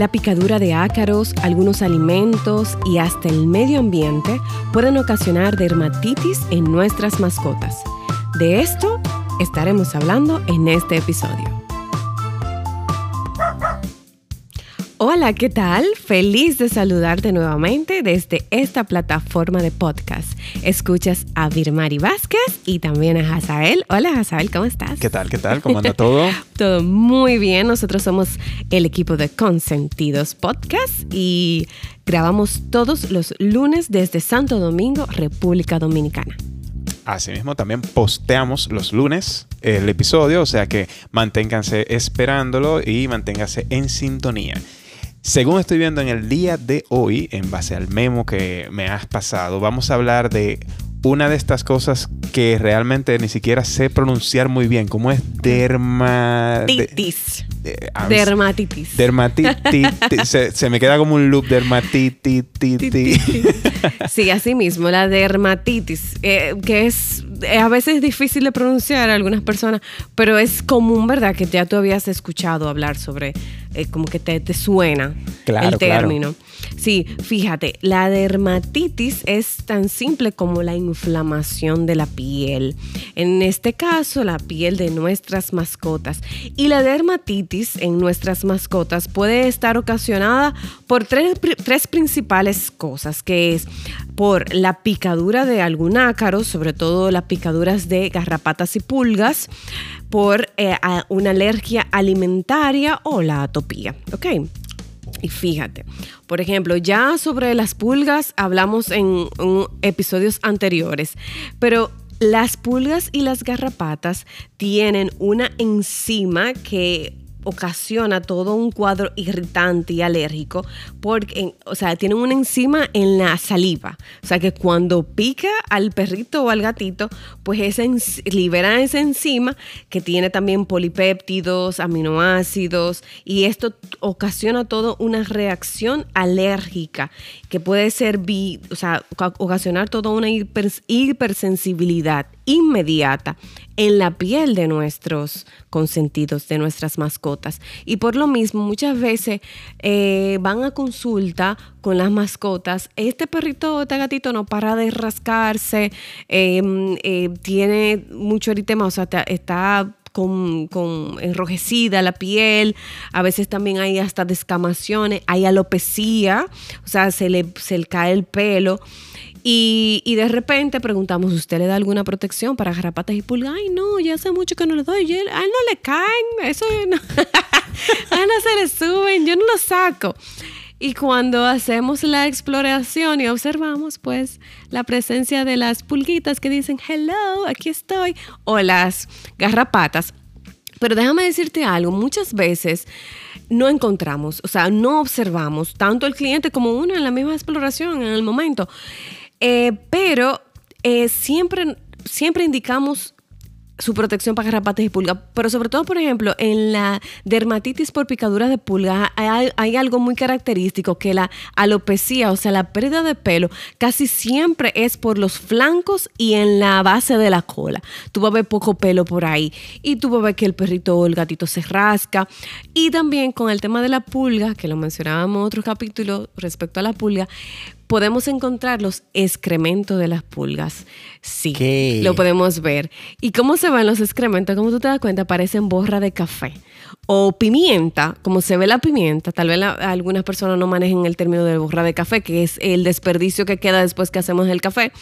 La picadura de ácaros, algunos alimentos y hasta el medio ambiente pueden ocasionar dermatitis en nuestras mascotas. De esto estaremos hablando en este episodio. Hola, ¿qué tal? Feliz de saludarte nuevamente desde esta plataforma de podcast. Escuchas a Virmari Vázquez y también a Hazael. Hola, Hazael, ¿cómo estás? ¿Qué tal? ¿Qué tal? ¿Cómo anda todo? todo muy bien. Nosotros somos el equipo de Consentidos Podcast y grabamos todos los lunes desde Santo Domingo, República Dominicana. Asimismo, también posteamos los lunes el episodio, o sea que manténganse esperándolo y manténganse en sintonía. Según estoy viendo en el día de hoy, en base al memo que me has pasado, vamos a hablar de una de estas cosas que realmente ni siquiera sé pronunciar muy bien, como es dermatitis. dermatitis. Dermatitis. se, me queda como un loop dermatitis. sí, así mismo, la dermatitis, eh, que es a veces difícil de pronunciar a algunas personas, pero es común, ¿verdad? Que ya tú habías escuchado hablar sobre eh, como que te, te suena el término. Sí, fíjate, la dermatitis es tan simple como la inflamación de la piel. En este caso, la piel de nuestras mascotas. Y la dermatitis en nuestras mascotas puede estar ocasionada por tres, tres principales cosas, que es por la picadura de algún ácaro, sobre todo las picaduras de garrapatas y pulgas, por eh, una alergia alimentaria o la atopía. ¿Ok? Y fíjate, por ejemplo, ya sobre las pulgas hablamos en, episodios anteriores, pero las pulgas y las garrapatas tienen una enzima que ocasiona todo un cuadro irritante y alérgico porque, o sea, tienen una enzima en la saliva. O sea, que cuando pica al perrito o al gatito, pues esa libera esa enzima que tiene también polipéptidos, aminoácidos y esto ocasiona todo una reacción alérgica que puede ser, o sea, ocasionar toda una hipersensibilidad inmediata en la piel de nuestros consentidos, de nuestras mascotas. Y por lo mismo, muchas veces eh, van a consulta con las mascotas. Este perrito este gatito no para de rascarse, em, eh, tiene mucho eritema, o sea, está con, enrojecida la piel, a veces también hay hasta descamaciones, hay alopecia, o sea, se le, se le cae el pelo. Y, y, de repente preguntamos, ¿usted le da alguna protección para garrapatas y pulgas? Ay, no, ya hace mucho que no le doy. a él no le caen, eso no. a él no se le suben, yo no lo saco. Y cuando hacemos la exploración y observamos, pues, la presencia de las pulguitas que dicen, hello, aquí estoy, o las garrapatas. Pero déjame decirte algo, muchas veces no encontramos, o sea, no observamos tanto el cliente como uno en la misma exploración en el momento. Eh, pero eh, siempre, siempre indicamos su protección para garrapatas y pulgas, pero sobre todo, por ejemplo, en la dermatitis por picaduras de pulga hay, algo muy característico que la alopecia, o sea, la pérdida de pelo, casi siempre es por los flancos y en la base de la cola. Tú vas a ver poco pelo por ahí y tú vas a ver que el perrito o el gatito se rasca. Y también con el tema de la pulga, que lo mencionábamos en otro capítulo respecto a la pulga, podemos encontrar los excrementos de las pulgas. Sí, lo podemos ver. ¿Y cómo se ven los excrementos? Como tú te das cuenta, parecen borra de café. O pimienta, como se ve la pimienta, tal vez algunas personas no manejen el término de borra de café, que es el desperdicio que queda después que hacemos el café.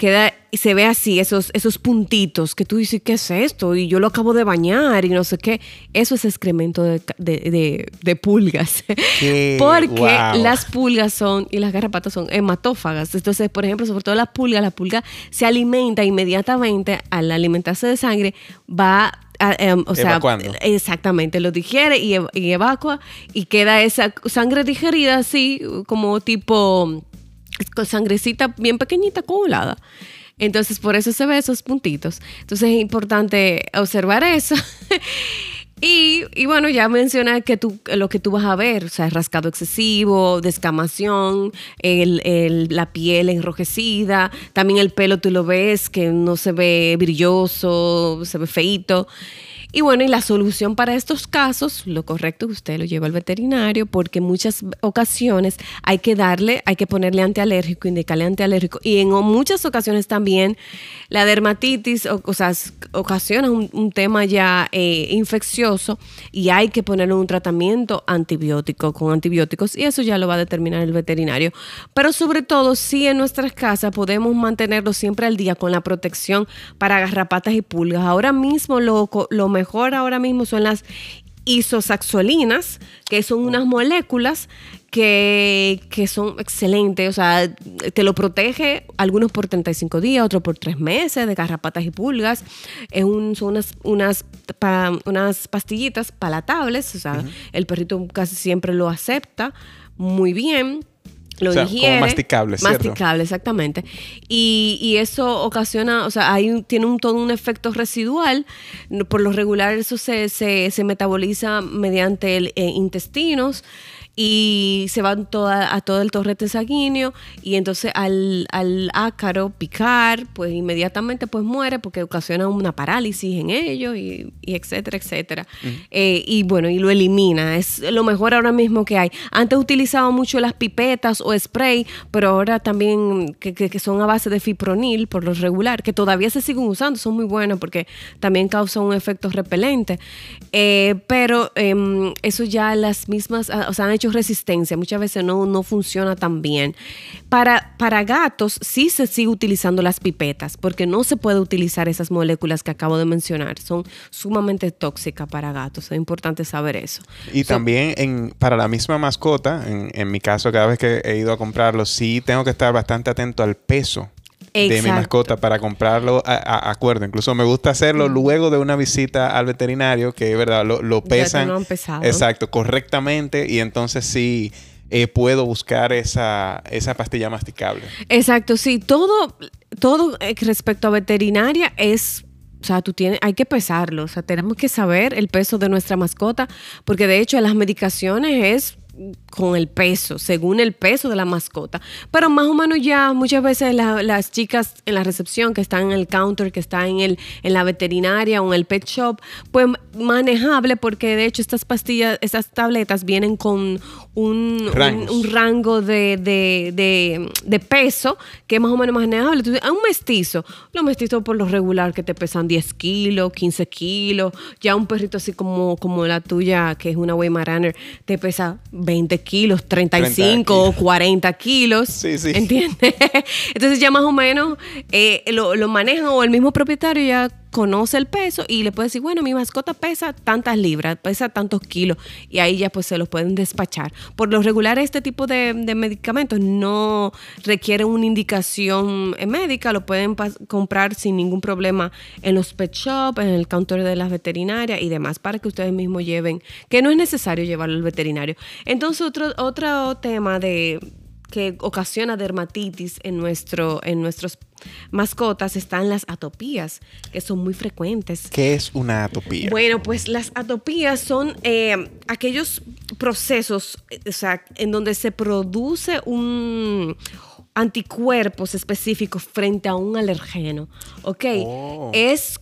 Queda y se ve así, esos, esos puntitos que tú dices, ¿qué es esto? Y yo lo acabo de bañar y no sé qué. Eso es excremento de, pulgas. Porque las pulgas son, y las garrapatas son hematófagas. Entonces, por ejemplo, sobre todo la pulga, la pulga se alimenta inmediatamente al alimentarse de sangre, va em, o sea, exactamente, lo digiere y, y, evacua y queda esa sangre digerida así como tipo sangrecita bien pequeñita coagulada. Entonces, por eso se ve esos puntitos. Entonces, es importante observar eso. y, bueno, ya menciona que tú, lo que tú vas a ver, o sea, rascado excesivo, descamación, la piel enrojecida, también el pelo tú lo ves que no se ve brilloso, se ve feito. Y bueno, y la solución para estos casos, lo correcto es que usted lo lleva al veterinario porque muchas ocasiones hay que darle, hay que ponerle antialérgico, indicarle antialérgico. Y en muchas ocasiones también la dermatitis o, sea, ocasiona un, tema ya eh, infeccioso y hay que ponerle un tratamiento antibiótico con antibióticos y eso ya lo va a determinar el veterinario. Pero sobre todo, si en nuestras casas podemos mantenerlo siempre al día con la protección para garrapatas y pulgas. Ahora mismo lo, lo mejor ahora mismo son las isosaxolinas, que son unas moléculas que, son excelentes, o sea, te lo protege, algunos por 35 días, otros por 3 meses, de garrapatas y pulgas. Es un, son unas, unas, unas pastillitas palatables, o sea, el perrito casi siempre lo acepta muy bien lo o Como masticable, ¿cierto? Masticable, exactamente. Y, eso ocasiona, o sea, hay tiene un, todo un efecto residual. Por lo regular, eso se, se, se metaboliza mediante el eh, intestinos y se van toda, a todo el torrente sanguíneo y entonces al, ácaro picar, pues inmediatamente pues muere porque ocasiona una parálisis en ellos y, etcétera, etcétera. Eh, y bueno, y lo elimina. Es lo mejor ahora mismo que hay. Antes utilizaba mucho las pipetas o spray, pero ahora también que, que, son a base de fipronil por lo regular, que todavía se siguen usando, son muy buenos porque también causan un efecto repelente. Eh, pero em, eso ya las mismas, ah, o sea, han hecho resistencia, muchas veces no, no funciona tan bien. Para, para gatos sí se sigue utilizando las pipetas, porque no se puede utilizar esas moléculas que acabo de mencionar. Son sumamente tóxicas para gatos. Es importante saber eso. Y también en, para la misma mascota, en, en mi caso, cada vez que he ido a comprarlo, sí tengo que estar bastante atento al peso de mi mascota para comprarlo a, acuerdo. Incluso me gusta hacerlo luego de una visita al veterinario, que es verdad, lo, pesan. exacto, correctamente. Y entonces sí eh, puedo buscar esa, esa pastilla masticable. Exacto, sí. Todo, todo eh, respecto a veterinaria es o sea, tú tienes, hay que pesarlo, o sea, tenemos que saber el peso de nuestra mascota, porque de hecho las medicaciones es con el peso, según el peso de la mascota. Pero más o menos ya muchas veces las chicas en la recepción que están en el counter, que están en, el, en la veterinaria o en el pet shop, pues manejable porque de hecho estas pastillas, estas tabletas vienen con un, un, rango de, de, de, peso que es más o menos manejable. Entonces, a un mestizo, los mestizos por lo regular que te pesan 10 kilos, 15 kilos, ya un perrito así como, como la tuya, que es una Weimaraner, te pesa 20 kilos, 35 o 40 kilos. Sí, sí. ¿Entiendes? Entonces ya más o menos eh, lo, lo manejan o el mismo propietario ya conoce el peso y le puede decir, bueno, mi mascota pesa tantas libras, pesa tantos kilos, y ahí ya pues se los pueden despachar. Por lo regular, este tipo de, medicamentos no requieren una indicación médica, lo pueden comprar sin ningún problema en los pet shop, en el counter de las veterinarias y demás, para que ustedes mismos lleven, que no es necesario llevarlo al veterinario. Entonces, otro, otro tema de que ocasiona dermatitis en, nuestro, en nuestros mascotas están las atopías, que son muy frecuentes. ¿Qué es una atopía? Bueno, pues las atopías son eh, aquellos procesos o sea, en donde se produce un anticuerpos específicos frente a un alergeno. ¿Ok? Oh. Es,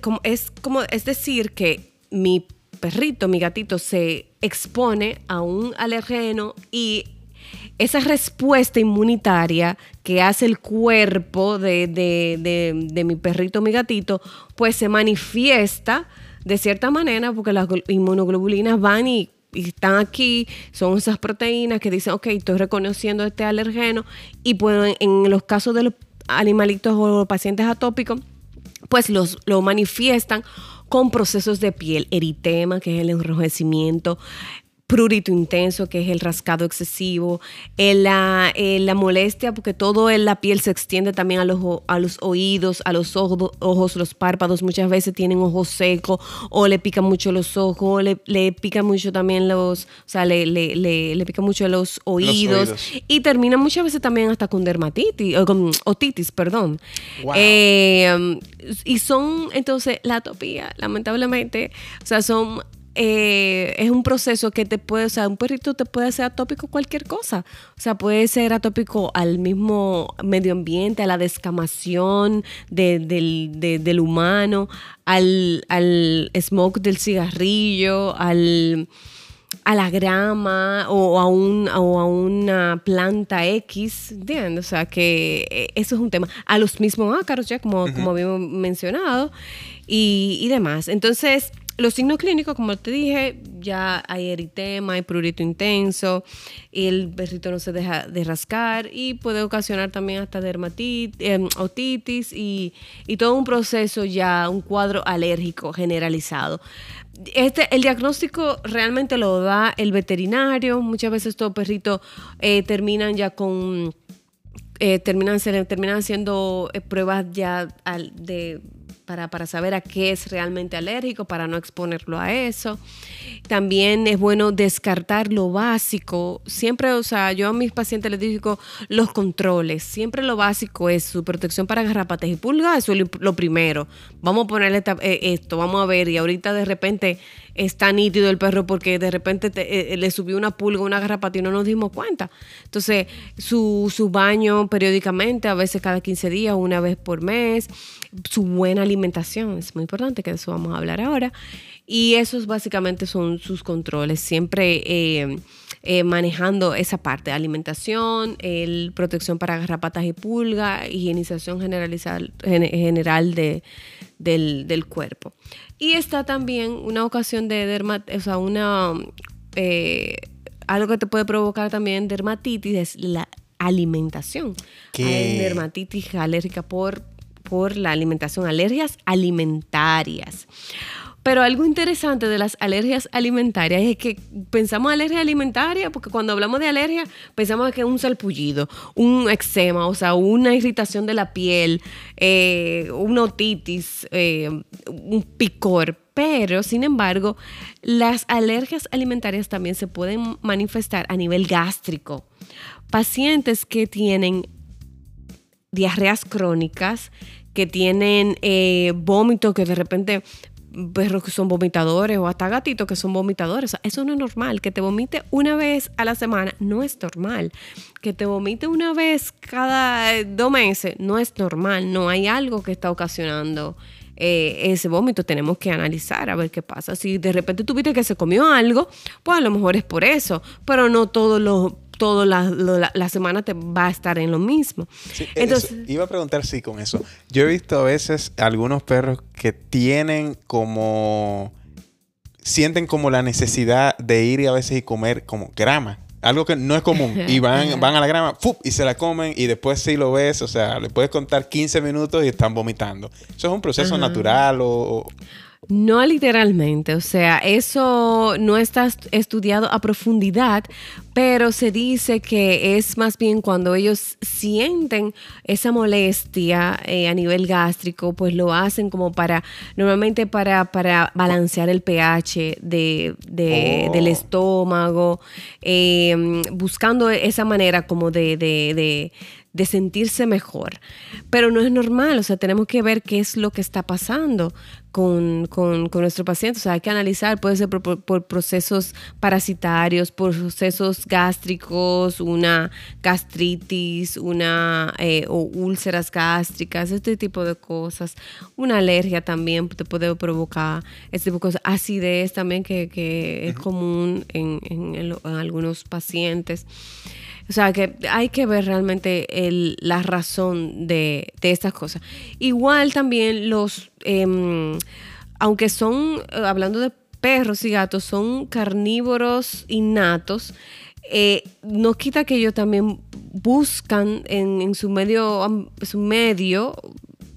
como, es como, es decir, que mi perrito, mi gatito, se expone a un alergeno y esa respuesta inmunitaria que hace el cuerpo de, mi perrito, mi gatito, pues se manifiesta de cierta manera porque las inmunoglobulinas van y, están aquí, son esas proteínas que dicen, ok, estoy reconociendo este alergeno y pues en, los casos de los animalitos o los pacientes atópicos, pues los, lo manifiestan con procesos de piel, eritema, que es el enrojecimiento, prurito intenso, que es el rascado excesivo, la, la, molestia, porque todo en la piel se extiende también a los, a los oídos, a los ojos, ojos, los párpados, muchas veces tienen ojos secos o le pican mucho los ojos, le, le pican mucho también los, o sea, le, le, le, pican mucho los oídos, y termina muchas veces también hasta con dermatitis, o con otitis, perdón. Eh, y son, entonces, la atopía, lamentablemente, o sea, son eh, es un proceso que te puede, o sea, un perrito te puede hacer atópico cualquier cosa. O sea, puede ser atópico al mismo medio ambiente, a la descamación del, del, humano, al, al smoke del cigarrillo, al a la grama o a, un, o a una planta X, ¿entiendes? O sea, que eh, eso es un tema. A los mismos ácaros, ya como, como habíamos mencionado, y, y demás. Entonces, los signos clínicos, como te dije, ya hay eritema, hay prurito intenso, el perrito no se deja de rascar y puede ocasionar también hasta dermatitis, em, otitis y, y, todo un proceso ya, un cuadro alérgico generalizado. Este, el diagnóstico realmente lo da el veterinario. Muchas veces estos perritos eh, terminan ya con. Eh, terminan, se, terminan haciendo eh, pruebas ya de para, para, saber a qué es realmente alérgico, para no exponerlo a eso. También es bueno descartar lo básico. Siempre, o sea, yo a mis pacientes les digo los controles. Siempre lo básico es su protección para garrapatas y pulgas, eso es lo primero. Vamos a ponerle eh, esto, vamos a ver, y ahorita de repente está nítido el perro porque de repente eh, eh, le subió una pulga, una garrapata y no nos dimos cuenta. Entonces, su, su baño periódicamente, a veces cada 15 días, una vez por mes, su buena alimentación, es muy importante, que de eso vamos a hablar ahora. Y esos básicamente son sus controles, siempre eh, manejando esa parte, alimentación, el, protección para garrapatas y pulga, higienización generalizada, general de, del, del cuerpo. Y está también una ocasión de dermatitis, o sea, una, eh, algo que te puede provocar también dermatitis es la alimentación. Hay dermatitis alérgica por, por la alimentación, alergias alimentarias. Pero algo interesante de las alergias alimentarias es que pensamos alergia alimentaria porque cuando hablamos de alergia pensamos que es un salpullido, un eczema, o sea, una irritación de la piel, eh, una otitis, eh, un picor. Pero, sin embargo, las alergias alimentarias también se pueden manifestar a nivel gástrico. Pacientes que tienen diarreas crónicas, que tienen eh, vómito, que de repente perros que son vomitadores o hasta gatitos que son vomitadores. eso no es normal. Que te vomite una vez a la semana no es normal. Que te vomite una vez cada dos meses no es normal. No hay algo que está ocasionando eh, ese vómito. Tenemos que analizar a ver qué pasa. Si de repente tuviste que se comió algo, pues a lo mejor es por eso. Pero no todos los toda la, semana te va a estar en lo mismo. Entonces, iba a preguntar sí con eso. Yo he visto a veces algunos perros que tienen como sienten como la necesidad de ir y a veces y comer como grama. Algo que no es común. Y van, van a la grama y se la comen y después sí lo ves, o sea, le puedes contar 15 minutos y están vomitando. ¿Eso es un proceso natural o, no literalmente, o sea, eso no está estudiado a profundidad, pero se dice que es más bien cuando ellos sienten esa molestia eh, a nivel gástrico, pues lo hacen como para, normalmente para, para balancear el pH de, del oh. estómago, em, buscando esa manera como de, de de sentirse mejor. Pero no es normal, o sea, tenemos que ver qué es lo que está pasando con, con, nuestro paciente. O sea, hay que analizar, puede ser por, procesos parasitarios, por procesos gástricos, una gastritis, una eh, o úlceras gástricas, este tipo de cosas. Una alergia también te puede provocar este tipo de cosas. Acidez también que, que es común en, en, en algunos pacientes. O sea, que hay que ver realmente la razón de, estas cosas. Igual también los, em, aunque son, eh, hablando de perros y gatos, son carnívoros innatos, eh, no quita que ellos también buscan en, su medio, su medio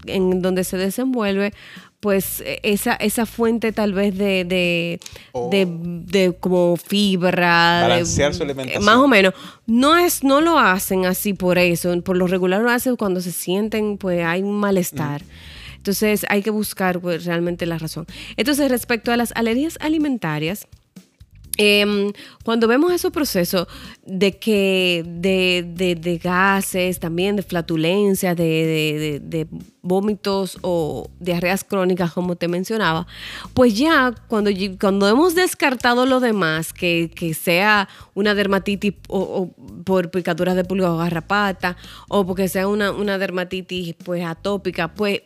en donde se desenvuelve pues e, esa, esa fuente tal vez de, de, oh. de, como fibra. Balancear su alimentación. Más o menos. No, es, no lo hacen así por eso. Por lo regular lo hacen cuando se sienten, pues hay un malestar. Entonces hay que buscar pues, realmente la razón. Entonces respecto a las alergias alimentarias, Em, cuando vemos esos procesos de que de, gases, también de flatulencia, de, vómitos o diarreas crónicas, como te mencionaba, pues ya cuando, cuando hemos descartado lo demás, que, sea una dermatitis o, por picaduras de pulga o garrapata, o porque sea una, una dermatitis pues atópica, pues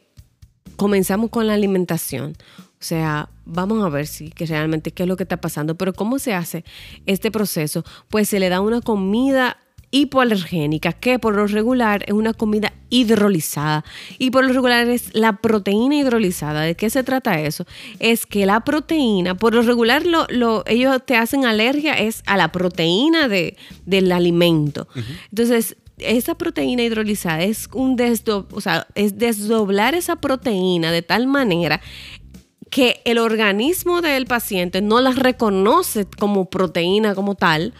comenzamos con la alimentación. O sea, vamos a ver si que realmente qué es lo que está pasando. Pero ¿cómo se hace este proceso? Pues se le da una comida hipoalergénica, que por lo regular es una comida hidrolizada. Y por lo regular es la proteína hidrolizada. ¿De qué se trata eso? Es que la proteína, por lo regular lo, ellos te hacen alergia es a la proteína de, del alimento. Entonces, esa proteína hidrolizada es un desdo, o sea, es desdoblar esa proteína de tal manera que el organismo del paciente no las reconoce como proteína como tal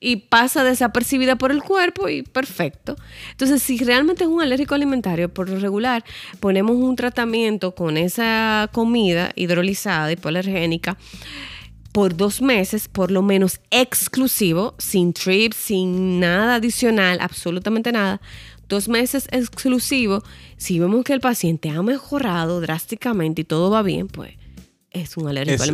y pasa desapercibida por el cuerpo y perfecto. Entonces, si realmente es un alérgico alimentario, por lo regular, ponemos un tratamiento con esa comida hidrolizada, hipoalergénica, por dos meses, por lo menos exclusivo, sin trips, sin nada adicional, absolutamente nada, dos meses exclusivo, si vemos que el paciente ha mejorado drásticamente y todo va bien, pues es un alérgico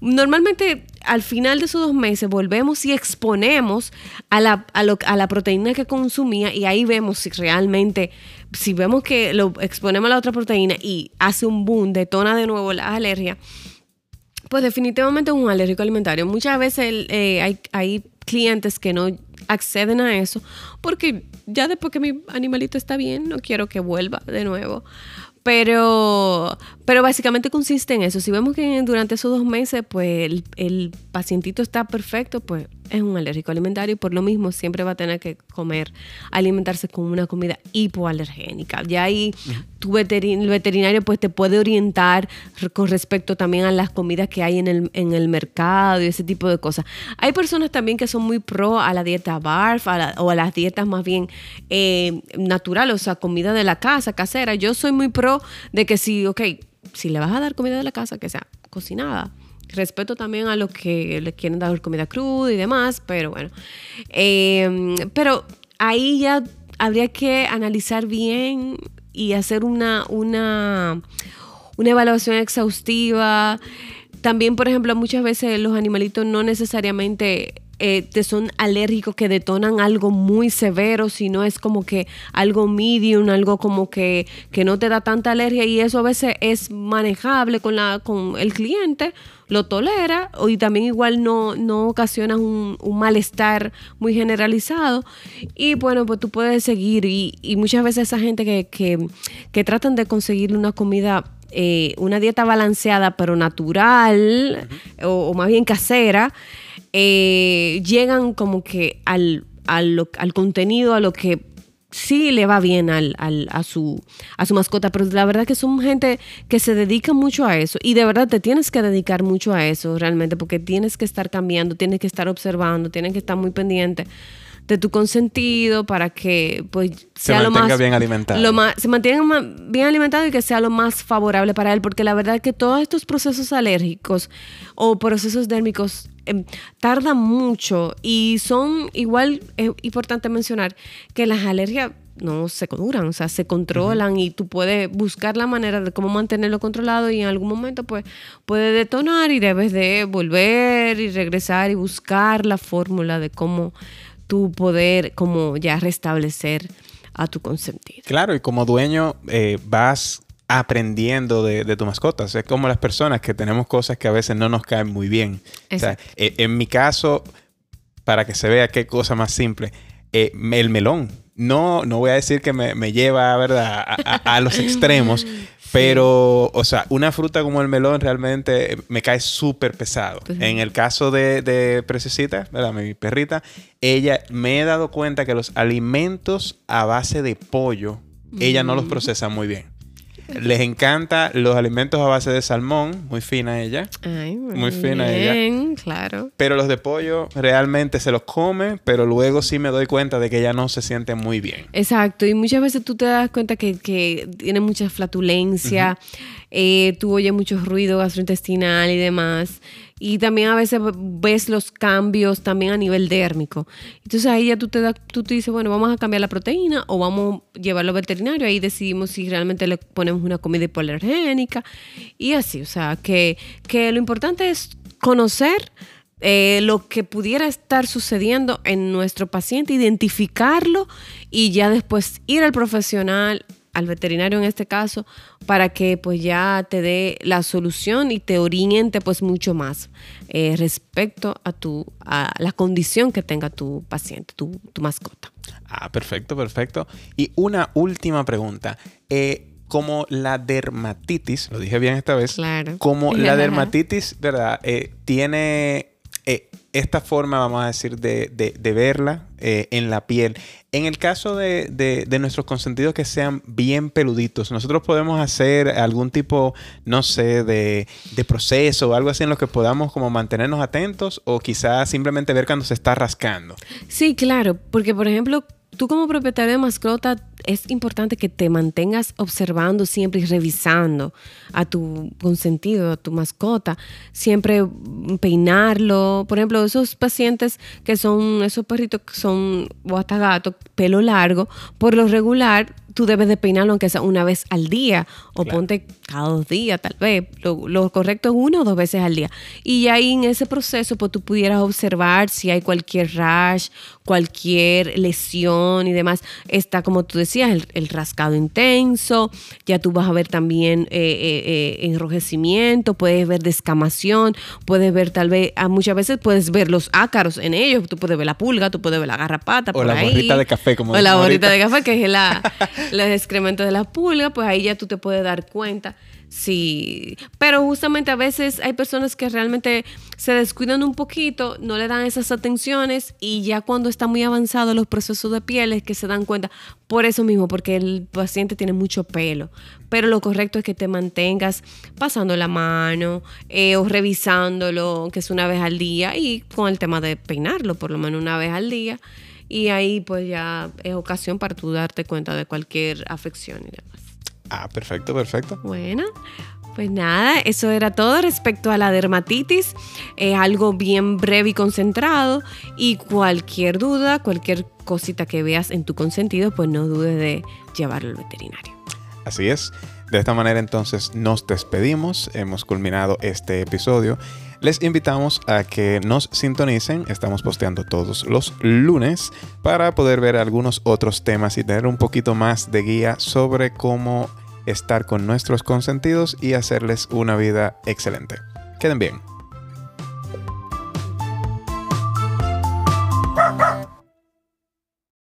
Normalmente al final de esos dos meses volvemos y exponemos a la, a, a la proteína que consumía y ahí vemos si realmente, si vemos que lo exponemos a la otra proteína y hace un boom, detona de nuevo la alergia, pues definitivamente es un alérgico alimentario. Muchas veces eh, hay, hay clientes que no acceden a eso porque ya después que mi animalito está bien, no quiero que vuelva de nuevo. Pero, pero básicamente consiste en eso. Si vemos que durante esos dos meses, pues el, el pacientito está perfecto, pues es un alérgico alimentario y por lo mismo siempre va a tener que comer, alimentarse con una comida hipoalergénica. Ya ahí tu veterinario pues te puede orientar con respecto también a las comidas que hay en el, en el mercado y ese tipo de cosas. Hay personas también que son muy pro a la dieta BARF o a las dietas más bien eh, naturales, o sea, comida de la casa, casera. Yo soy muy pro de que si, ok, si le vas a dar comida de la casa, que sea cocinada Respeto también a los que le quieren dar comida cruda y demás, pero bueno. Em, pero ahí ya habría que analizar bien y hacer una, una, una evaluación exhaustiva. También, por ejemplo, muchas veces los animalitos no necesariamente eh, te son alérgicos que detonan algo muy severo, sino es como que algo medium, algo como que, que no te da tanta alergia y eso a veces es manejable con, la, con el cliente lo tolera y también igual no, no ocasiona un, malestar muy generalizado. Y bueno, pues tú puedes seguir y, muchas veces esa gente que, que, tratan de conseguir una comida eh, una dieta balanceada pero natural o, más bien casera, eh, llegan como que al, al, al, contenido, a lo que sí le va bien al, al, a, su, a su mascota, pero la verdad que son gente que se dedica mucho a eso y de verdad te tienes que dedicar mucho a eso realmente porque tienes que estar cambiando, tienes que estar observando, tienes que estar muy pendiente de tu consentido para que pues sea lo más bien alimentado. Lo más, se mantenga bien alimentado y que sea lo más favorable para él, porque la verdad es que todos estos procesos alérgicos o procesos dérmicos em, tardan mucho y son igual es importante mencionar que las alergias no se duran, o sea, se controlan y tú puedes buscar la manera de cómo mantenerlo controlado y en algún momento pues puede detonar y debes de volver y regresar y buscar la fórmula de cómo tu poder como ya restablecer a tu consentido. Claro, y como dueño eh, vas aprendiendo de, tu mascota. es como las personas que tenemos cosas que a veces no nos caen muy bien. O sea, eh, en mi caso, para que se vea qué cosa más simple, eh, el melón. No, no voy a decir que me, lleva, ¿verdad? a los extremos, pero, o sea, una fruta como el melón realmente me cae súper pesado. Pues en el caso de, de Precesita, ¿verdad? Mi perrita, ella me he dado cuenta que los alimentos a base de pollo, ella no los procesa muy bien. Les encanta los alimentos a base de salmón, muy fina ella. Ay, muy, fina ella. claro. Pero los de pollo realmente se los come, pero luego sí me doy cuenta de que ella no se siente muy bien. Exacto, y muchas veces tú te das cuenta que, tiene mucha flatulencia, eh, tú oyes mucho ruido gastrointestinal y demás. Y también a veces ves los cambios también a nivel dérmico. Entonces ahí ya tú te, da, tú te dices, bueno, vamos a cambiar la proteína o vamos a llevarlo al veterinario. Ahí decidimos si realmente le ponemos una comida hipoalergénica y así. O sea, que, que lo importante es conocer eh, lo que pudiera estar sucediendo en nuestro paciente, identificarlo y ya después ir al profesional, al veterinario en este caso, para que pues ya te dé la solución y te oriente pues mucho más eh, respecto a, tu, a la condición que tenga tu paciente, tu, mascota. Ah, perfecto, perfecto. Y una última pregunta. Eh, como la dermatitis, lo dije bien esta vez, claro. como la dermatitis, ¿verdad? tiene eh, esta forma, vamos a decir, de, verla eh, en la piel. En el caso de, nuestros consentidos que sean bien peluditos, nosotros podemos hacer algún tipo, no sé, de, de proceso o algo así en lo que podamos como mantenernos atentos o quizás simplemente ver cuando se está rascando. Sí, claro, porque por ejemplo, tú como propietario de mascota es importante que te mantengas observando siempre y revisando a tu consentido, a tu mascota, siempre peinarlo. Por ejemplo, esos pacientes que son, esos perritos que son, o hasta gatos, pelo largo, por lo regular tú debes de peinarlo aunque sea una vez al día o ponte cada dos días tal vez. Lo, correcto es una o dos veces al día. Y ahí en ese proceso pues tú pudieras observar si hay cualquier rash, cualquier lesión y demás. Está como tú decías, el, rascado intenso, ya tú vas a ver también eh, eh, eh, enrojecimiento, puedes ver descamación, puedes ver tal vez, ah, muchas veces puedes ver los ácaros en ellos, tú puedes ver la pulga, tú puedes ver la garrapata. O la borrita de café, como O la borrita de café, que es la, los excrementos de la pulga, pues ahí ya tú te puedes dar cuenta. Sí, pero justamente a veces hay personas que realmente se descuidan un poquito, no le dan esas atenciones y ya cuando está muy avanzado los procesos de piel es que se dan cuenta por eso mismo, porque el paciente tiene mucho pelo. Pero lo correcto es que te mantengas pasando la mano eh, o revisándolo, que es una vez al día y con el tema de peinarlo por lo menos una vez al día y ahí pues ya es ocasión para tú darte cuenta de cualquier afección y demás. Ah, perfecto, perfecto. Bueno, pues nada, eso era todo respecto a la dermatitis. Es algo bien breve y concentrado. Y cualquier duda, cualquier cosita que veas en tu consentido, pues no dudes de llevarlo al veterinario. Así es. De esta manera entonces nos despedimos. Hemos culminado este episodio. Les invitamos a que nos sintonicen. Estamos posteando todos los lunes para poder ver algunos otros temas y tener un poquito más de guía sobre cómo estar con nuestros consentidos y hacerles una vida excelente. Queden bien.